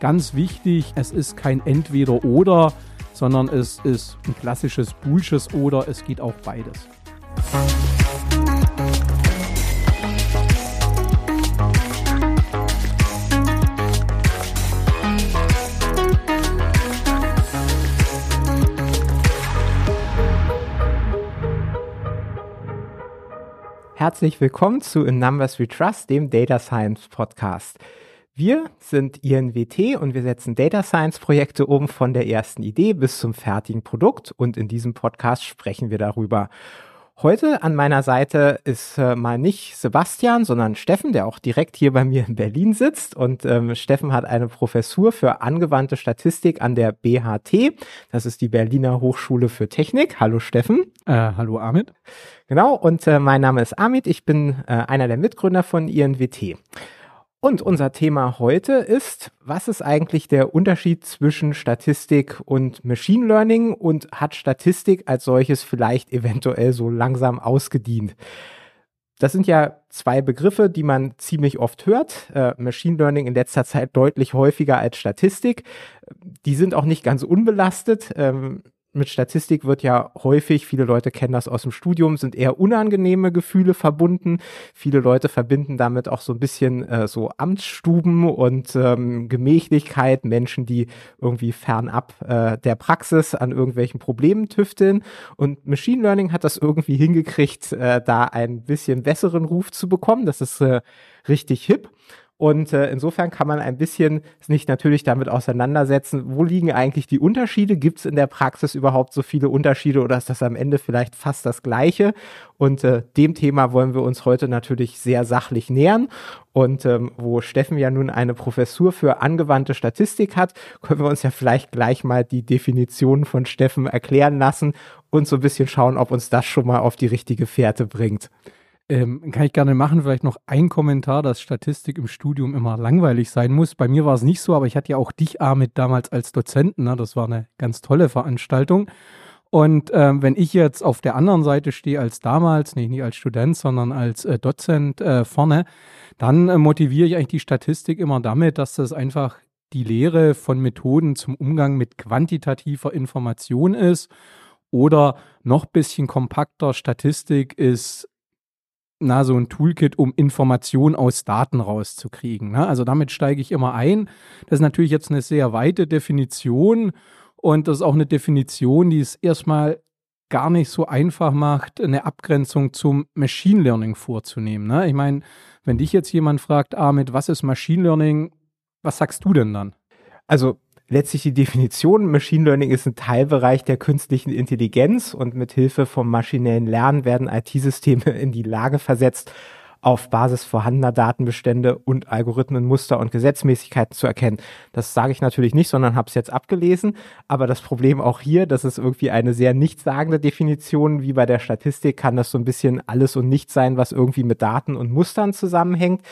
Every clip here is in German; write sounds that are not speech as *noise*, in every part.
ganz wichtig, es ist kein Entweder-Oder, sondern es ist ein klassisches Bullsches Oder, es geht auch beides. Herzlich willkommen zu In Numbers We Trust, dem Data Science Podcast. Wir sind INWT und wir setzen Data Science Projekte um von der ersten Idee bis zum fertigen Produkt und in diesem Podcast sprechen wir darüber. Heute an meiner Seite ist äh, mal nicht Sebastian, sondern Steffen, der auch direkt hier bei mir in Berlin sitzt. Und ähm, Steffen hat eine Professur für angewandte Statistik an der BHT. Das ist die Berliner Hochschule für Technik. Hallo Steffen. Äh, hallo Amit. Genau, und äh, mein Name ist Amit. Ich bin äh, einer der Mitgründer von INWT. Und unser Thema heute ist, was ist eigentlich der Unterschied zwischen Statistik und Machine Learning und hat Statistik als solches vielleicht eventuell so langsam ausgedient? Das sind ja zwei Begriffe, die man ziemlich oft hört. Äh, Machine Learning in letzter Zeit deutlich häufiger als Statistik. Die sind auch nicht ganz unbelastet. Ähm, mit Statistik wird ja häufig, viele Leute kennen das aus dem Studium, sind eher unangenehme Gefühle verbunden. Viele Leute verbinden damit auch so ein bisschen äh, so Amtsstuben und ähm, Gemächlichkeit, Menschen, die irgendwie fernab äh, der Praxis an irgendwelchen Problemen tüfteln. Und Machine Learning hat das irgendwie hingekriegt, äh, da ein bisschen besseren Ruf zu bekommen. Das ist äh, richtig hip. Und äh, insofern kann man ein bisschen sich natürlich damit auseinandersetzen, wo liegen eigentlich die Unterschiede? Gibt es in der Praxis überhaupt so viele Unterschiede oder ist das am Ende vielleicht fast das Gleiche? Und äh, dem Thema wollen wir uns heute natürlich sehr sachlich nähern. Und ähm, wo Steffen ja nun eine Professur für angewandte Statistik hat, können wir uns ja vielleicht gleich mal die Definition von Steffen erklären lassen und so ein bisschen schauen, ob uns das schon mal auf die richtige Fährte bringt. Ähm, kann ich gerne machen. Vielleicht noch ein Kommentar, dass Statistik im Studium immer langweilig sein muss. Bei mir war es nicht so, aber ich hatte ja auch dich, Amit, damals als Dozenten. Ne? Das war eine ganz tolle Veranstaltung. Und ähm, wenn ich jetzt auf der anderen Seite stehe als damals, nee, nicht als Student, sondern als äh, Dozent äh, vorne, dann äh, motiviere ich eigentlich die Statistik immer damit, dass das einfach die Lehre von Methoden zum Umgang mit quantitativer Information ist. Oder noch bisschen kompakter, Statistik ist na, so ein Toolkit, um Informationen aus Daten rauszukriegen. Ne? Also damit steige ich immer ein. Das ist natürlich jetzt eine sehr weite Definition und das ist auch eine Definition, die es erstmal gar nicht so einfach macht, eine Abgrenzung zum Machine Learning vorzunehmen. Ne? Ich meine, wenn dich jetzt jemand fragt, Ahmed, was ist Machine Learning, was sagst du denn dann? Also letztlich die Definition, Machine Learning ist ein Teilbereich der künstlichen Intelligenz und mit Hilfe vom maschinellen Lernen werden IT-Systeme in die Lage versetzt, auf Basis vorhandener Datenbestände und Algorithmen, Muster und Gesetzmäßigkeiten zu erkennen. Das sage ich natürlich nicht, sondern habe es jetzt abgelesen. Aber das Problem auch hier, das ist irgendwie eine sehr nichtssagende Definition. Wie bei der Statistik kann das so ein bisschen alles und nichts sein, was irgendwie mit Daten und Mustern zusammenhängt.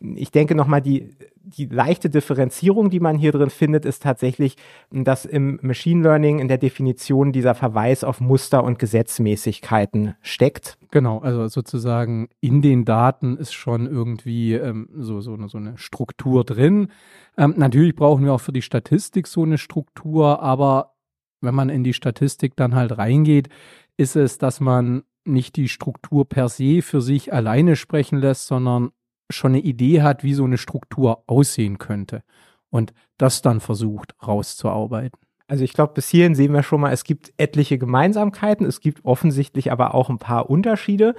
Ich denke nochmal, die die leichte Differenzierung, die man hier drin findet, ist tatsächlich, dass im Machine Learning in der Definition dieser Verweis auf Muster und Gesetzmäßigkeiten steckt. Genau, also sozusagen in den Daten ist schon irgendwie ähm, so, so, eine, so eine Struktur drin. Ähm, natürlich brauchen wir auch für die Statistik so eine Struktur, aber wenn man in die Statistik dann halt reingeht, ist es, dass man nicht die Struktur per se für sich alleine sprechen lässt, sondern schon eine Idee hat, wie so eine Struktur aussehen könnte und das dann versucht rauszuarbeiten. Also ich glaube, bis hierhin sehen wir schon mal, es gibt etliche Gemeinsamkeiten, es gibt offensichtlich aber auch ein paar Unterschiede.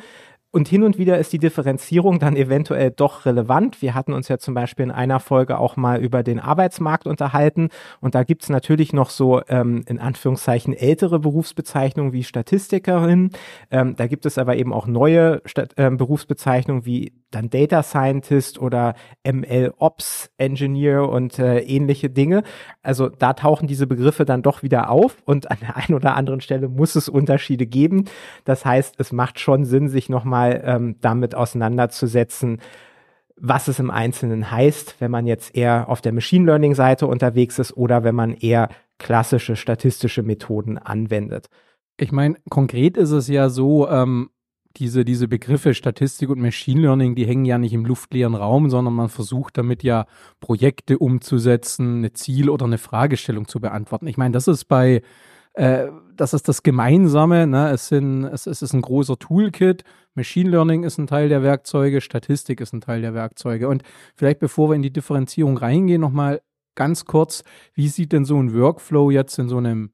Und hin und wieder ist die Differenzierung dann eventuell doch relevant. Wir hatten uns ja zum Beispiel in einer Folge auch mal über den Arbeitsmarkt unterhalten. Und da gibt's natürlich noch so ähm, in Anführungszeichen ältere Berufsbezeichnungen wie Statistikerin. Ähm, da gibt es aber eben auch neue Stat äh, Berufsbezeichnungen wie dann Data Scientist oder ML Ops Engineer und äh, ähnliche Dinge. Also da tauchen diese Begriffe dann doch wieder auf und an der einen oder anderen Stelle muss es Unterschiede geben. Das heißt, es macht schon Sinn, sich nochmal ähm, damit auseinanderzusetzen, was es im Einzelnen heißt, wenn man jetzt eher auf der Machine Learning Seite unterwegs ist oder wenn man eher klassische statistische Methoden anwendet. Ich meine, konkret ist es ja so, ähm, diese, diese Begriffe Statistik und Machine Learning, die hängen ja nicht im luftleeren Raum, sondern man versucht damit ja Projekte umzusetzen, eine Ziel- oder eine Fragestellung zu beantworten. Ich meine, das ist bei, äh, das ist das Gemeinsame, ne? es, sind, es, es ist ein großer Toolkit, Machine Learning ist ein Teil der Werkzeuge, Statistik ist ein Teil der Werkzeuge. Und vielleicht bevor wir in die Differenzierung reingehen, nochmal ganz kurz, wie sieht denn so ein Workflow jetzt in so einem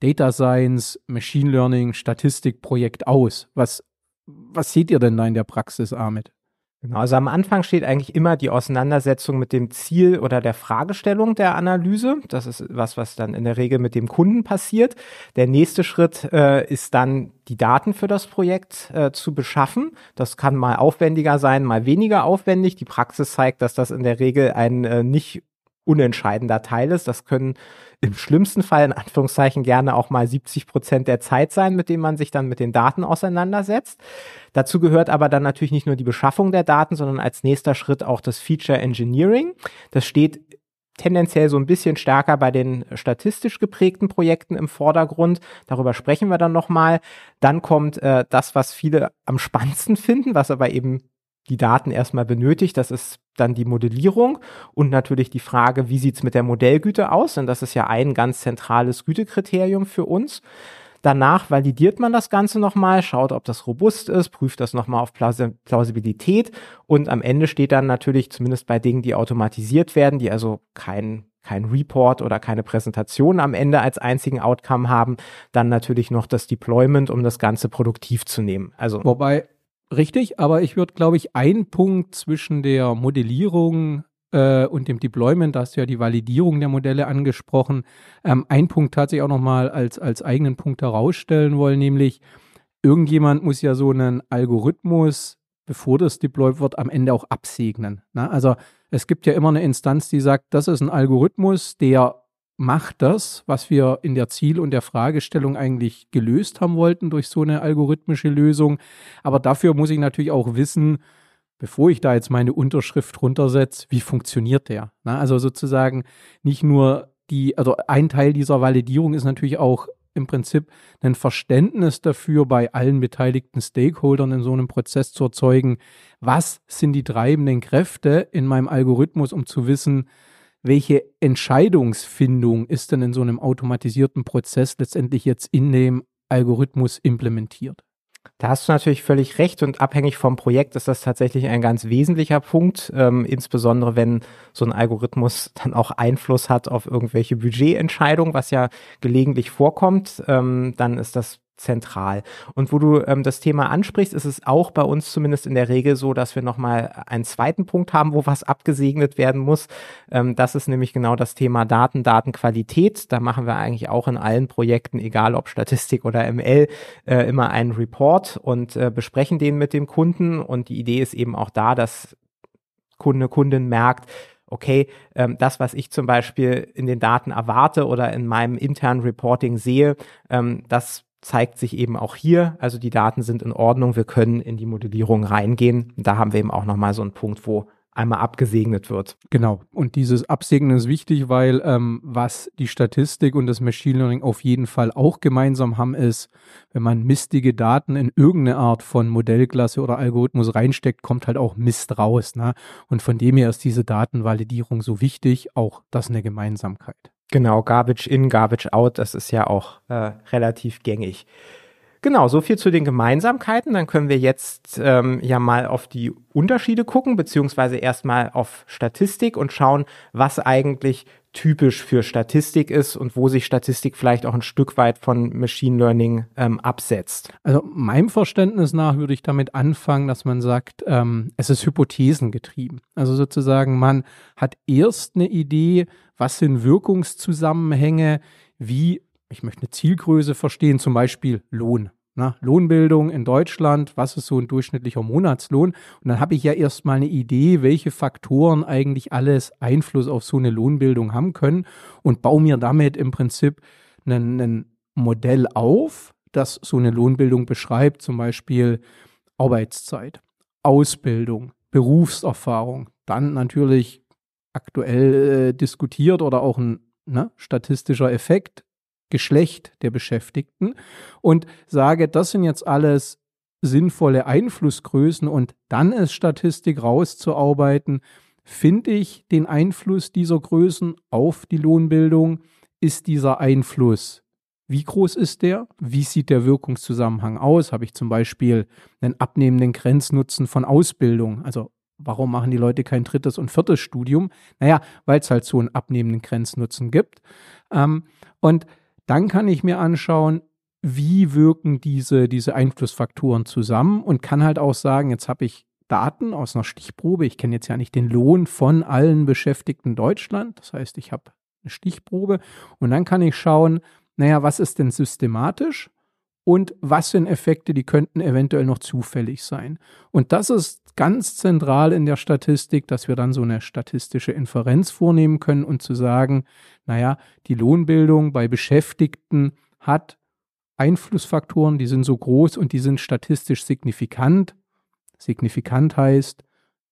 Data Science, Machine Learning, Statistikprojekt aus? Was, was seht ihr denn da in der Praxis, Ahmed? Genau, also am Anfang steht eigentlich immer die Auseinandersetzung mit dem Ziel oder der Fragestellung der Analyse. Das ist was, was dann in der Regel mit dem Kunden passiert. Der nächste Schritt äh, ist dann, die Daten für das Projekt äh, zu beschaffen. Das kann mal aufwendiger sein, mal weniger aufwendig. Die Praxis zeigt, dass das in der Regel ein äh, nicht unentscheidender Teil ist. Das können im schlimmsten Fall in Anführungszeichen gerne auch mal 70 Prozent der Zeit sein, mit dem man sich dann mit den Daten auseinandersetzt. Dazu gehört aber dann natürlich nicht nur die Beschaffung der Daten, sondern als nächster Schritt auch das Feature Engineering. Das steht tendenziell so ein bisschen stärker bei den statistisch geprägten Projekten im Vordergrund. Darüber sprechen wir dann nochmal. Dann kommt äh, das, was viele am spannendsten finden, was aber eben die Daten erstmal benötigt. Das ist dann die Modellierung und natürlich die Frage, wie sieht's mit der Modellgüte aus? Denn das ist ja ein ganz zentrales Gütekriterium für uns. Danach validiert man das Ganze nochmal, schaut, ob das robust ist, prüft das nochmal auf Plausibilität und am Ende steht dann natürlich, zumindest bei Dingen, die automatisiert werden, die also kein kein Report oder keine Präsentation am Ende als einzigen Outcome haben, dann natürlich noch das Deployment, um das Ganze produktiv zu nehmen. Also wobei Richtig, aber ich würde, glaube ich, einen Punkt zwischen der Modellierung äh, und dem Deployment, da hast du ja die Validierung der Modelle angesprochen, ähm, einen Punkt tatsächlich auch nochmal als, als eigenen Punkt herausstellen wollen, nämlich irgendjemand muss ja so einen Algorithmus, bevor das deployed wird, am Ende auch absegnen. Ne? Also es gibt ja immer eine Instanz, die sagt, das ist ein Algorithmus, der macht das, was wir in der Ziel- und der Fragestellung eigentlich gelöst haben wollten durch so eine algorithmische Lösung. Aber dafür muss ich natürlich auch wissen, bevor ich da jetzt meine Unterschrift runtersetze, wie funktioniert der? Na, also sozusagen nicht nur die, also ein Teil dieser Validierung ist natürlich auch im Prinzip ein Verständnis dafür bei allen beteiligten Stakeholdern in so einem Prozess zu erzeugen, was sind die treibenden Kräfte in meinem Algorithmus, um zu wissen, welche Entscheidungsfindung ist denn in so einem automatisierten Prozess letztendlich jetzt in dem Algorithmus implementiert? Da hast du natürlich völlig recht und abhängig vom Projekt ist das tatsächlich ein ganz wesentlicher Punkt, ähm, insbesondere wenn so ein Algorithmus dann auch Einfluss hat auf irgendwelche Budgetentscheidungen, was ja gelegentlich vorkommt, ähm, dann ist das zentral. Und wo du ähm, das Thema ansprichst, ist es auch bei uns zumindest in der Regel so, dass wir nochmal einen zweiten Punkt haben, wo was abgesegnet werden muss. Ähm, das ist nämlich genau das Thema Daten, Datenqualität. Da machen wir eigentlich auch in allen Projekten, egal ob Statistik oder ML, äh, immer einen Report und äh, besprechen den mit dem Kunden. Und die Idee ist eben auch da, dass Kunde, Kundin merkt, okay, ähm, das, was ich zum Beispiel in den Daten erwarte oder in meinem internen Reporting sehe, ähm, das zeigt sich eben auch hier, also die Daten sind in Ordnung, wir können in die Modellierung reingehen. Da haben wir eben auch nochmal so einen Punkt, wo einmal abgesegnet wird. Genau. Und dieses Absegnen ist wichtig, weil ähm, was die Statistik und das Machine Learning auf jeden Fall auch gemeinsam haben, ist, wenn man mistige Daten in irgendeine Art von Modellklasse oder Algorithmus reinsteckt, kommt halt auch Mist raus. Ne? Und von dem her ist diese Datenvalidierung so wichtig, auch das eine Gemeinsamkeit. Genau, Garbage in, Garbage out, das ist ja auch äh, relativ gängig. Genau, so viel zu den Gemeinsamkeiten. Dann können wir jetzt ähm, ja mal auf die Unterschiede gucken, beziehungsweise erstmal auf Statistik und schauen, was eigentlich typisch für Statistik ist und wo sich Statistik vielleicht auch ein Stück weit von Machine Learning ähm, absetzt. Also meinem Verständnis nach würde ich damit anfangen, dass man sagt, ähm, es ist hypothesengetrieben. Also sozusagen, man hat erst eine Idee, was sind Wirkungszusammenhänge, wie, ich möchte eine Zielgröße verstehen, zum Beispiel Lohn. Na, Lohnbildung in Deutschland, was ist so ein durchschnittlicher Monatslohn? Und dann habe ich ja erstmal eine Idee, welche Faktoren eigentlich alles Einfluss auf so eine Lohnbildung haben können und baue mir damit im Prinzip ein Modell auf, das so eine Lohnbildung beschreibt, zum Beispiel Arbeitszeit, Ausbildung, Berufserfahrung, dann natürlich aktuell äh, diskutiert oder auch ein ne, statistischer Effekt, Geschlecht der Beschäftigten und sage, das sind jetzt alles sinnvolle Einflussgrößen und dann es Statistik rauszuarbeiten, finde ich den Einfluss dieser Größen auf die Lohnbildung, ist dieser Einfluss wie groß ist der? Wie sieht der Wirkungszusammenhang aus? Habe ich zum Beispiel einen abnehmenden Grenznutzen von Ausbildung? Also warum machen die Leute kein drittes und viertes Studium? Naja, weil es halt so einen abnehmenden Grenznutzen gibt. Ähm, und dann kann ich mir anschauen, wie wirken diese, diese Einflussfaktoren zusammen und kann halt auch sagen, jetzt habe ich Daten aus einer Stichprobe. Ich kenne jetzt ja nicht den Lohn von allen Beschäftigten Deutschland. Das heißt, ich habe eine Stichprobe und dann kann ich schauen, naja, was ist denn systematisch und was sind Effekte, die könnten eventuell noch zufällig sein. Und das ist ganz zentral in der Statistik, dass wir dann so eine statistische Inferenz vornehmen können und zu sagen, naja, die Lohnbildung bei Beschäftigten hat Einflussfaktoren, die sind so groß und die sind statistisch signifikant. Signifikant heißt,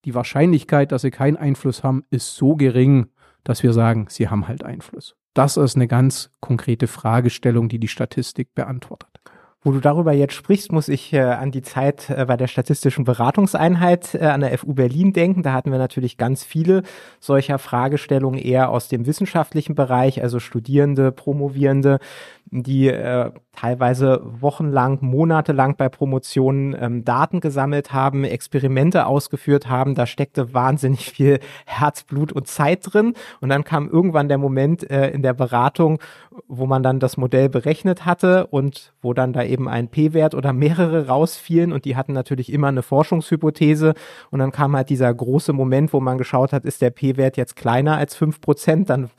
die Wahrscheinlichkeit, dass sie keinen Einfluss haben, ist so gering, dass wir sagen, sie haben halt Einfluss. Das ist eine ganz konkrete Fragestellung, die die Statistik beantwortet. Wo du darüber jetzt sprichst, muss ich äh, an die Zeit äh, bei der statistischen Beratungseinheit äh, an der FU Berlin denken. Da hatten wir natürlich ganz viele solcher Fragestellungen eher aus dem wissenschaftlichen Bereich, also Studierende, Promovierende, die äh, teilweise wochenlang, monatelang bei Promotionen ähm, Daten gesammelt haben, Experimente ausgeführt haben. Da steckte wahnsinnig viel Herzblut und Zeit drin. Und dann kam irgendwann der Moment äh, in der Beratung, wo man dann das Modell berechnet hatte und wo dann da eben ein P-Wert oder mehrere rausfielen. Und die hatten natürlich immer eine Forschungshypothese. Und dann kam halt dieser große Moment, wo man geschaut hat, ist der P-Wert jetzt kleiner als fünf Prozent? Dann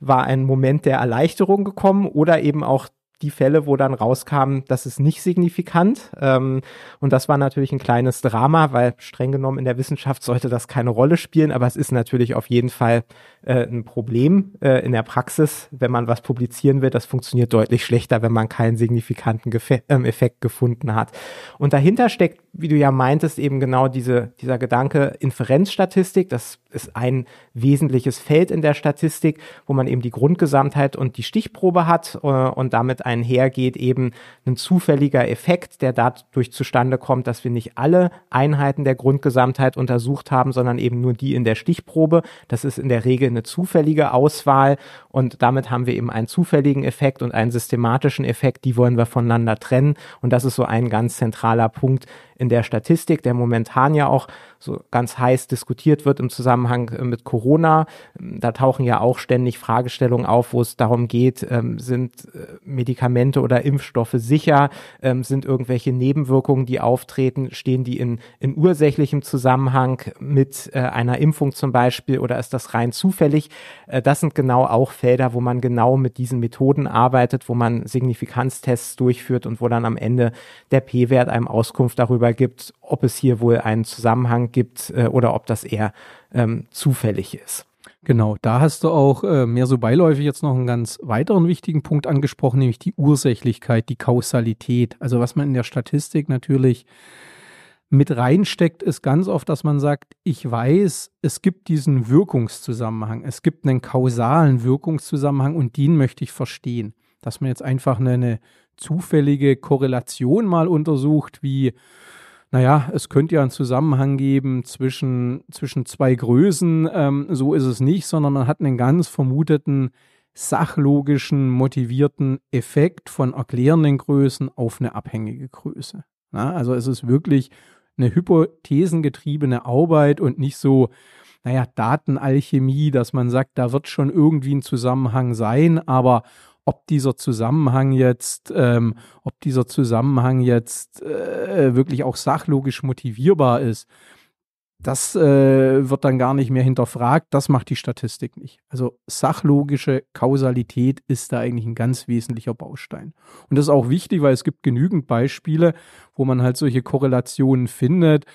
war ein Moment der Erleichterung gekommen oder eben auch die Fälle, wo dann rauskam, das ist nicht signifikant. Ähm, und das war natürlich ein kleines Drama, weil streng genommen in der Wissenschaft sollte das keine Rolle spielen, aber es ist natürlich auf jeden Fall äh, ein Problem äh, in der Praxis, wenn man was publizieren will. Das funktioniert deutlich schlechter, wenn man keinen signifikanten Gefe ähm, Effekt gefunden hat. Und dahinter steckt, wie du ja meintest, eben genau diese, dieser Gedanke Inferenzstatistik. Das ist ein wesentliches Feld in der Statistik, wo man eben die Grundgesamtheit und die Stichprobe hat äh, und damit einhergeht eben ein zufälliger Effekt, der dadurch zustande kommt, dass wir nicht alle Einheiten der Grundgesamtheit untersucht haben, sondern eben nur die in der Stichprobe. Das ist in der Regel eine zufällige Auswahl und damit haben wir eben einen zufälligen Effekt und einen systematischen Effekt, die wollen wir voneinander trennen und das ist so ein ganz zentraler Punkt in der Statistik, der momentan ja auch so ganz heiß diskutiert wird im Zusammenhang äh, mit Corona. Da tauchen ja auch ständig Fragestellungen auf, wo es darum geht, ähm, sind äh, Medikamente oder Impfstoffe sicher, ähm, sind irgendwelche Nebenwirkungen, die auftreten, stehen die in, in ursächlichem Zusammenhang mit äh, einer Impfung zum Beispiel oder ist das rein zufällig? Das sind genau auch Felder, wo man genau mit diesen Methoden arbeitet, wo man Signifikanztests durchführt und wo dann am Ende der P-Wert einem Auskunft darüber gibt, ob es hier wohl einen Zusammenhang gibt äh, oder ob das eher ähm, zufällig ist. Genau, da hast du auch äh, mehr so beiläufig jetzt noch einen ganz weiteren wichtigen Punkt angesprochen, nämlich die Ursächlichkeit, die Kausalität. Also was man in der Statistik natürlich mit reinsteckt, ist ganz oft, dass man sagt, ich weiß, es gibt diesen Wirkungszusammenhang, es gibt einen kausalen Wirkungszusammenhang und den möchte ich verstehen. Dass man jetzt einfach eine, eine zufällige Korrelation mal untersucht, wie naja, es könnte ja einen Zusammenhang geben zwischen, zwischen zwei Größen. Ähm, so ist es nicht, sondern man hat einen ganz vermuteten sachlogischen, motivierten Effekt von erklärenden Größen auf eine abhängige Größe. Ja, also es ist wirklich eine hypothesengetriebene Arbeit und nicht so, naja, Datenalchemie, dass man sagt, da wird schon irgendwie ein Zusammenhang sein, aber ob dieser Zusammenhang jetzt, ähm, ob dieser Zusammenhang jetzt äh, wirklich auch sachlogisch motivierbar ist, das äh, wird dann gar nicht mehr hinterfragt. Das macht die Statistik nicht. Also sachlogische Kausalität ist da eigentlich ein ganz wesentlicher Baustein. Und das ist auch wichtig, weil es gibt genügend Beispiele, wo man halt solche Korrelationen findet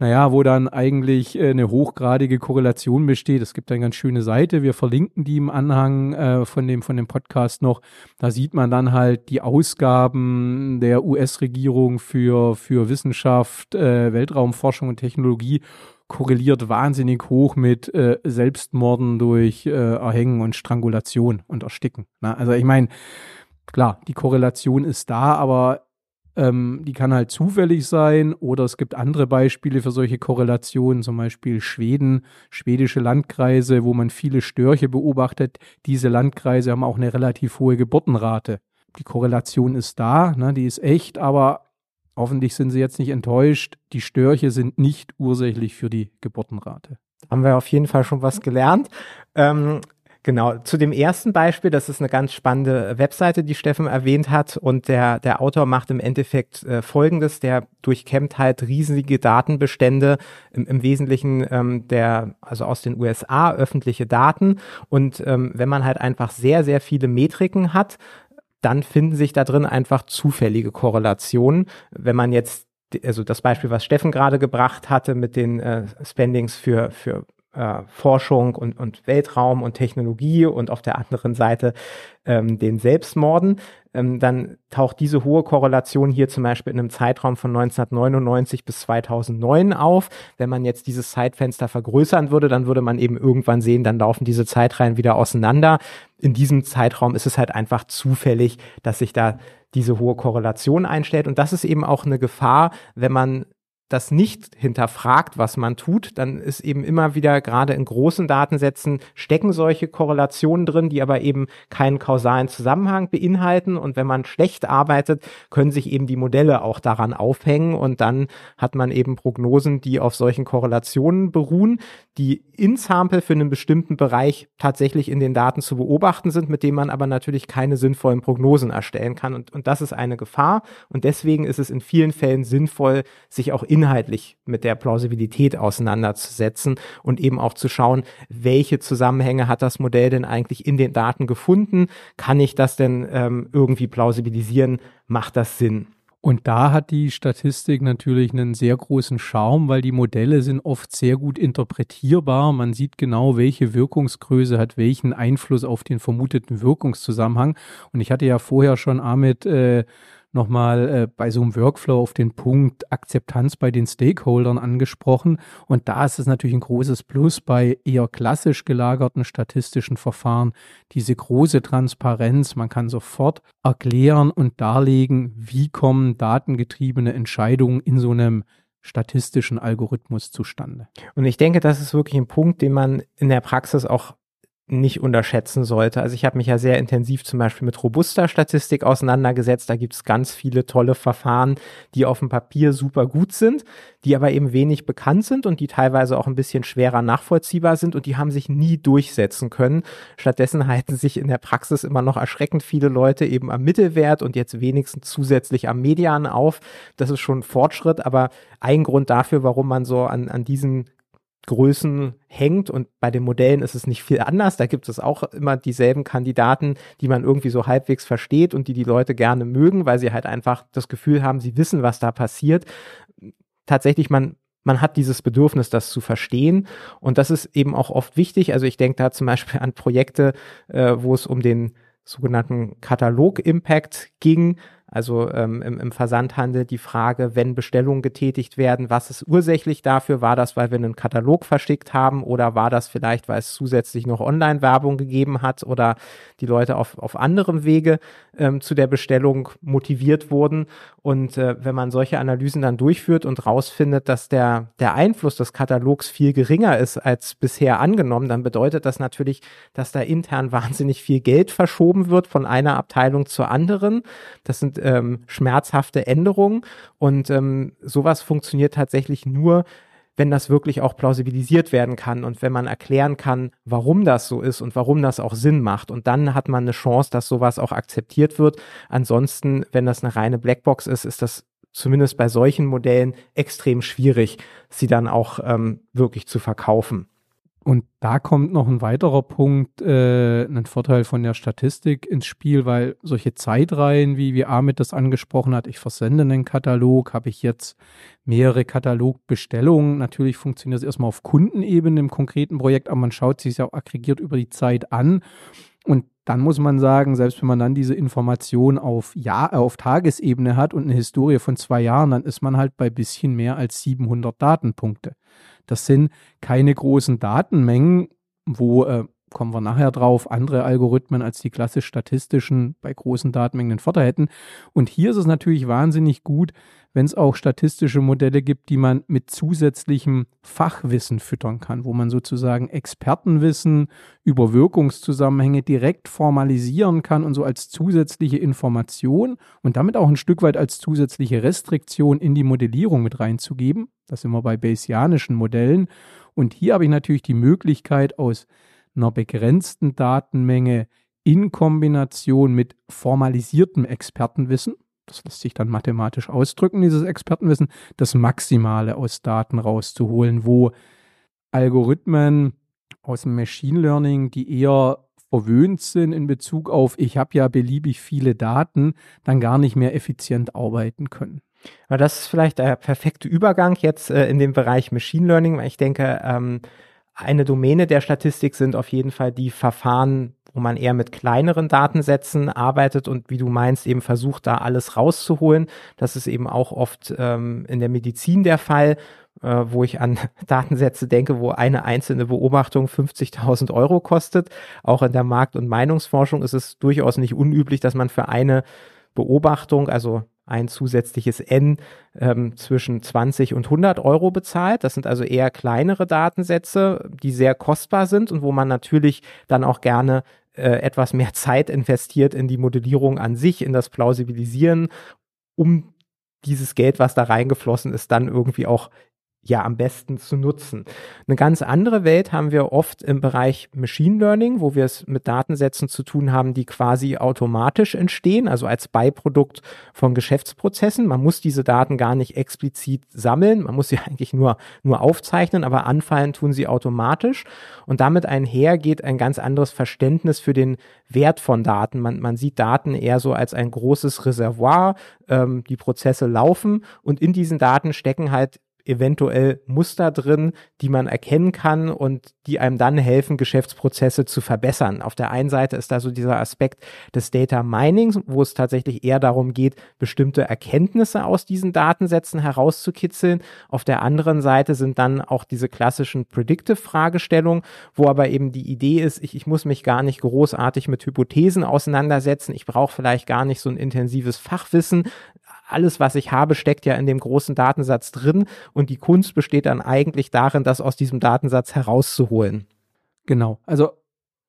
naja, wo dann eigentlich äh, eine hochgradige Korrelation besteht. Es gibt eine ganz schöne Seite, wir verlinken die im Anhang äh, von, dem, von dem Podcast noch. Da sieht man dann halt die Ausgaben der US-Regierung für, für Wissenschaft, äh, Weltraumforschung und Technologie korreliert wahnsinnig hoch mit Selbstmorden durch Erhängen und Strangulation und Ersticken. Also ich meine, klar, die Korrelation ist da, aber Ähm, die kann halt zufällig sein oder es gibt andere Beispiele für solche Korrelationen, zum Beispiel Schweden, schwedische Landkreise, wo man viele Störche beobachtet. Diese Landkreise haben auch eine relativ hohe Geburtenrate. Die Korrelation ist da, ne, die ist echt, aber hoffentlich sind Sie jetzt nicht enttäuscht. Die Störche sind nicht ursächlich für die Geburtenrate. Haben wir auf jeden Fall schon was gelernt. Ähm, Genau, zu dem ersten Beispiel, das ist eine ganz spannende Webseite, die Steffen erwähnt hat. Und der, der Autor macht im Endeffekt äh, Folgendes, der durchkämmt halt riesige Datenbestände, im, im Wesentlichen ähm, der, also aus den USA, öffentliche Daten. Und ähm, wenn man halt einfach sehr, sehr viele Metriken hat, dann finden sich da drin einfach zufällige Korrelationen. Wenn man jetzt also das Beispiel, was Steffen gerade gebracht hatte mit den äh, Spendings für, für äh, Forschung und, und Weltraum und Technologie und auf der anderen Seite ähm, den Selbstmorden, ähm, dann taucht diese hohe Korrelation hier zum Beispiel in einem Zeitraum von 1999 bis 2009 auf. Wenn man jetzt dieses Zeitfenster vergrößern würde, dann würde man eben irgendwann sehen, dann laufen diese Zeitreihen wieder auseinander. In diesem Zeitraum ist es halt einfach zufällig, dass sich da diese hohe Korrelation einstellt. Und das ist eben auch eine Gefahr, wenn man das nicht hinterfragt, was man tut, dann ist eben immer wieder gerade in großen Datensätzen stecken solche Korrelationen drin, die aber eben keinen kausalen Zusammenhang beinhalten. Und wenn man schlecht arbeitet, können sich eben die Modelle auch daran aufhängen und dann hat man eben Prognosen, die auf solchen Korrelationen beruhen, die in Sample für einen bestimmten Bereich tatsächlich in den Daten zu beobachten sind, mit dem man aber natürlich keine sinnvollen Prognosen erstellen kann. Und, und das ist eine Gefahr. Und deswegen ist es in vielen Fällen sinnvoll, sich auch in inhaltlich mit der Plausibilität auseinanderzusetzen und eben auch zu schauen, welche Zusammenhänge hat das Modell denn eigentlich in den Daten gefunden? Kann ich das denn ähm, irgendwie plausibilisieren? Macht das Sinn? Und da hat die Statistik natürlich einen sehr großen Charme, weil die Modelle sind oft sehr gut interpretierbar. Man sieht genau, welche Wirkungsgröße hat welchen Einfluss auf den vermuteten Wirkungszusammenhang. Und ich hatte ja vorher schon Ahmed äh, nochmal äh, bei so einem Workflow auf den Punkt Akzeptanz bei den Stakeholdern angesprochen. Und da ist es natürlich ein großes Plus bei eher klassisch gelagerten statistischen Verfahren. Diese große Transparenz, man kann sofort erklären und darlegen, wie kommen datengetriebene Entscheidungen in so einem statistischen Algorithmus zustande. Und ich denke, das ist wirklich ein Punkt, den man in der Praxis auch nicht unterschätzen sollte. Also ich habe mich ja sehr intensiv zum Beispiel mit robuster Statistik auseinandergesetzt. Da gibt es ganz viele tolle Verfahren, die auf dem Papier super gut sind, die aber eben wenig bekannt sind und die teilweise auch ein bisschen schwerer nachvollziehbar sind und die haben sich nie durchsetzen können. Stattdessen halten sich in der Praxis immer noch erschreckend viele Leute eben am Mittelwert und jetzt wenigstens zusätzlich am Median auf. Das ist schon ein Fortschritt, aber ein Grund dafür, warum man so an, an diesen Größen hängt und bei den Modellen ist es nicht viel anders. Da gibt es auch immer dieselben Kandidaten, die man irgendwie so halbwegs versteht und die die Leute gerne mögen, weil sie halt einfach das Gefühl haben, sie wissen, was da passiert. Tatsächlich, man man hat dieses Bedürfnis, das zu verstehen. Und das ist eben auch oft wichtig. Also ich denke da zum Beispiel an Projekte, äh, wo es um den sogenannten Katalog-Impact ging. Also ähm, im, im Versandhandel die Frage, wenn Bestellungen getätigt werden, was ist ursächlich dafür? War das, weil wir einen Katalog verschickt haben oder war das vielleicht, weil es zusätzlich noch Online-Werbung gegeben hat oder die Leute auf, auf anderem Wege ähm, zu der Bestellung motiviert wurden? Und äh, wenn man solche Analysen dann durchführt und rausfindet, dass der, der Einfluss des Katalogs viel geringer ist als bisher angenommen, dann bedeutet das natürlich, dass da intern *laughs* wahnsinnig viel Geld verschoben wird von einer Abteilung zur anderen. Das sind ähm, schmerzhafte Änderungen. Und ähm, sowas funktioniert tatsächlich nur, wenn das wirklich auch plausibilisiert werden kann und wenn man erklären kann, warum das so ist und warum das auch Sinn macht. Und dann hat man eine Chance, dass sowas auch akzeptiert wird. Ansonsten, wenn das eine reine Blackbox ist, ist das zumindest bei solchen Modellen extrem schwierig, sie dann auch ähm, wirklich zu verkaufen. Und da kommt noch ein weiterer Punkt, äh, ein Vorteil von der Statistik ins Spiel, weil solche Zeitreihen, wie, wie Ahmed das angesprochen hat, ich versende einen Katalog, habe ich jetzt mehrere Katalogbestellungen. Natürlich funktioniert es erstmal auf Kundenebene im konkreten Projekt, aber man schaut sich ja auch aggregiert über die Zeit an. Und dann muss man sagen, selbst wenn man dann diese Information auf, Jahr, äh, auf Tagesebene hat und eine Historie von zwei Jahren, dann ist man halt bei bisschen mehr als 700 Datenpunkte. Das sind keine großen Datenmengen, wo äh, kommen wir nachher drauf, andere Algorithmen als die klassisch statistischen bei großen Datenmengen den Vorteil hätten. Und hier ist es natürlich wahnsinnig gut, wenn es auch statistische Modelle gibt, die man mit zusätzlichem Fachwissen füttern kann, wo man sozusagen Expertenwissen über Wirkungszusammenhänge direkt formalisieren kann und so als zusätzliche Information und damit auch ein Stück weit als zusätzliche Restriktion in die Modellierung mit reinzugeben. Das sind wir bei Bayesianischen Modellen. Und hier habe ich natürlich die Möglichkeit, aus einer begrenzten Datenmenge in Kombination mit formalisiertem Expertenwissen, das lässt sich dann mathematisch ausdrücken, dieses Expertenwissen, das Maximale aus Daten rauszuholen, wo Algorithmen aus dem Machine Learning, die eher verwöhnt sind in Bezug auf, ich habe ja beliebig viele Daten, dann gar nicht mehr effizient arbeiten können. Das ist vielleicht der perfekte Übergang jetzt äh, in den Bereich Machine Learning, weil ich denke, ähm, eine Domäne der Statistik sind auf jeden Fall die Verfahren, wo man eher mit kleineren Datensätzen arbeitet und wie du meinst, eben versucht, da alles rauszuholen. Das ist eben auch oft ähm, in der Medizin der Fall, äh, wo ich an *laughs* Datensätze denke, wo eine einzelne Beobachtung 50.000 Euro kostet. Auch in der Markt- und Meinungsforschung ist es durchaus nicht unüblich, dass man für eine Beobachtung, also ein zusätzliches N ähm, zwischen 20 und 100 Euro bezahlt. Das sind also eher kleinere Datensätze, die sehr kostbar sind und wo man natürlich dann auch gerne äh, etwas mehr Zeit investiert in die Modellierung an sich, in das Plausibilisieren, um dieses Geld, was da reingeflossen ist, dann irgendwie auch ja am besten zu nutzen. Eine ganz andere Welt haben wir oft im Bereich Machine Learning, wo wir es mit Datensätzen zu tun haben, die quasi automatisch entstehen, also als Beiprodukt von Geschäftsprozessen. Man muss diese Daten gar nicht explizit sammeln, man muss sie *laughs* eigentlich nur, nur aufzeichnen, aber anfallen tun sie automatisch. Und damit einher geht ein ganz anderes Verständnis für den Wert von Daten. Man, man sieht Daten eher so als ein großes Reservoir, ähm, die Prozesse laufen und in diesen Daten stecken halt eventuell Muster drin, die man erkennen kann und die einem dann helfen, Geschäftsprozesse zu verbessern. Auf der einen Seite ist da so dieser Aspekt des Data Minings, wo es tatsächlich eher darum geht, bestimmte Erkenntnisse aus diesen Datensätzen herauszukitzeln. Auf der anderen Seite sind dann auch diese klassischen Predictive-Fragestellungen, wo aber eben die Idee ist, ich, ich muss mich gar nicht großartig mit Hypothesen auseinandersetzen. Ich brauche vielleicht gar nicht so ein intensives Fachwissen, alles, was ich habe, steckt ja in dem großen Datensatz drin und die Kunst besteht dann eigentlich darin, das aus diesem Datensatz herauszuholen. Genau. Also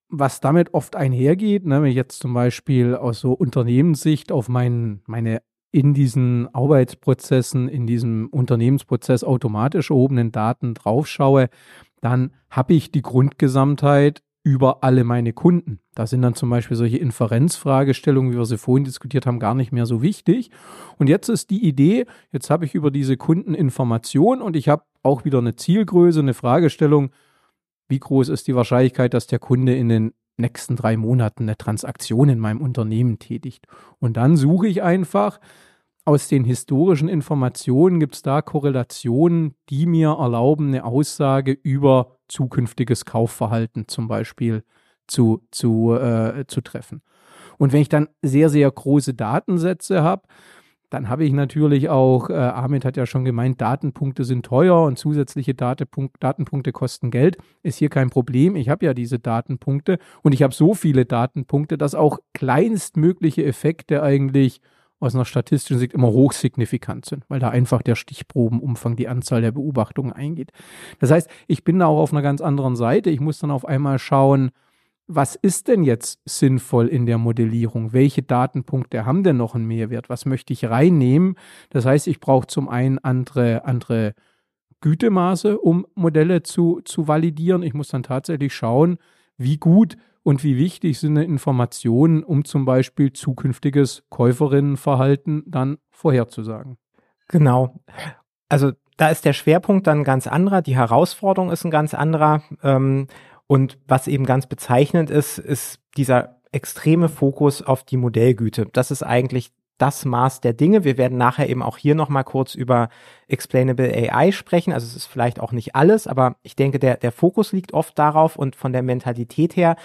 was damit oft einhergeht, ne, wenn ich jetzt zum Beispiel aus so Unternehmenssicht auf mein, meine in diesen Arbeitsprozessen, in diesem Unternehmensprozess automatisch erhobenen Daten draufschaue, dann habe ich die Grundgesamtheit über alle meine Kunden. Da sind dann zum Beispiel solche Inferenzfragestellungen, wie wir sie vorhin diskutiert haben, gar nicht mehr so wichtig. Und jetzt ist die Idee, jetzt habe ich über diese Kunden Informationen und ich habe auch wieder eine Zielgröße, eine Fragestellung, wie groß ist die Wahrscheinlichkeit, dass der Kunde in den nächsten drei Monaten eine Transaktion in meinem Unternehmen tätigt. Und dann suche ich einfach, aus den historischen Informationen gibt es da Korrelationen, die mir erlauben, eine Aussage über zukünftiges Kaufverhalten zum Beispiel zu, zu, äh, zu treffen. Und wenn ich dann sehr, sehr große Datensätze habe, dann habe ich natürlich auch, äh, Ahmed hat ja schon gemeint, Datenpunkte sind teuer und zusätzliche Datenpunk Datenpunkte kosten Geld. Ist hier kein Problem. Ich habe ja diese Datenpunkte und ich habe so viele Datenpunkte, dass auch kleinstmögliche Effekte eigentlich aus einer statistischen Sicht immer hochsignifikant sind, weil da einfach der Stichprobenumfang, die Anzahl der Beobachtungen eingeht. Das heißt, ich bin da auch auf einer ganz anderen Seite. Ich muss dann auf einmal schauen, was ist denn jetzt sinnvoll in der Modellierung? Welche Datenpunkte haben denn noch einen Mehrwert? Was möchte ich reinnehmen? Das heißt, ich brauche zum einen andere, andere Gütemaße, um Modelle zu, zu validieren. Ich muss dann tatsächlich schauen, wie gut und wie wichtig sind Informationen, um zum Beispiel zukünftiges Käuferinnenverhalten dann vorherzusagen. Genau. Also da ist der Schwerpunkt dann ganz anderer, die Herausforderung ist ein ganz anderer. Ähm, und was eben ganz bezeichnend ist, ist dieser extreme Fokus auf die Modellgüte. Das ist eigentlich das Maß der Dinge. Wir werden nachher eben auch hier nochmal kurz über Explainable AI sprechen. Also es ist vielleicht auch nicht alles, aber ich denke, der, der Fokus liegt oft darauf und von der Mentalität her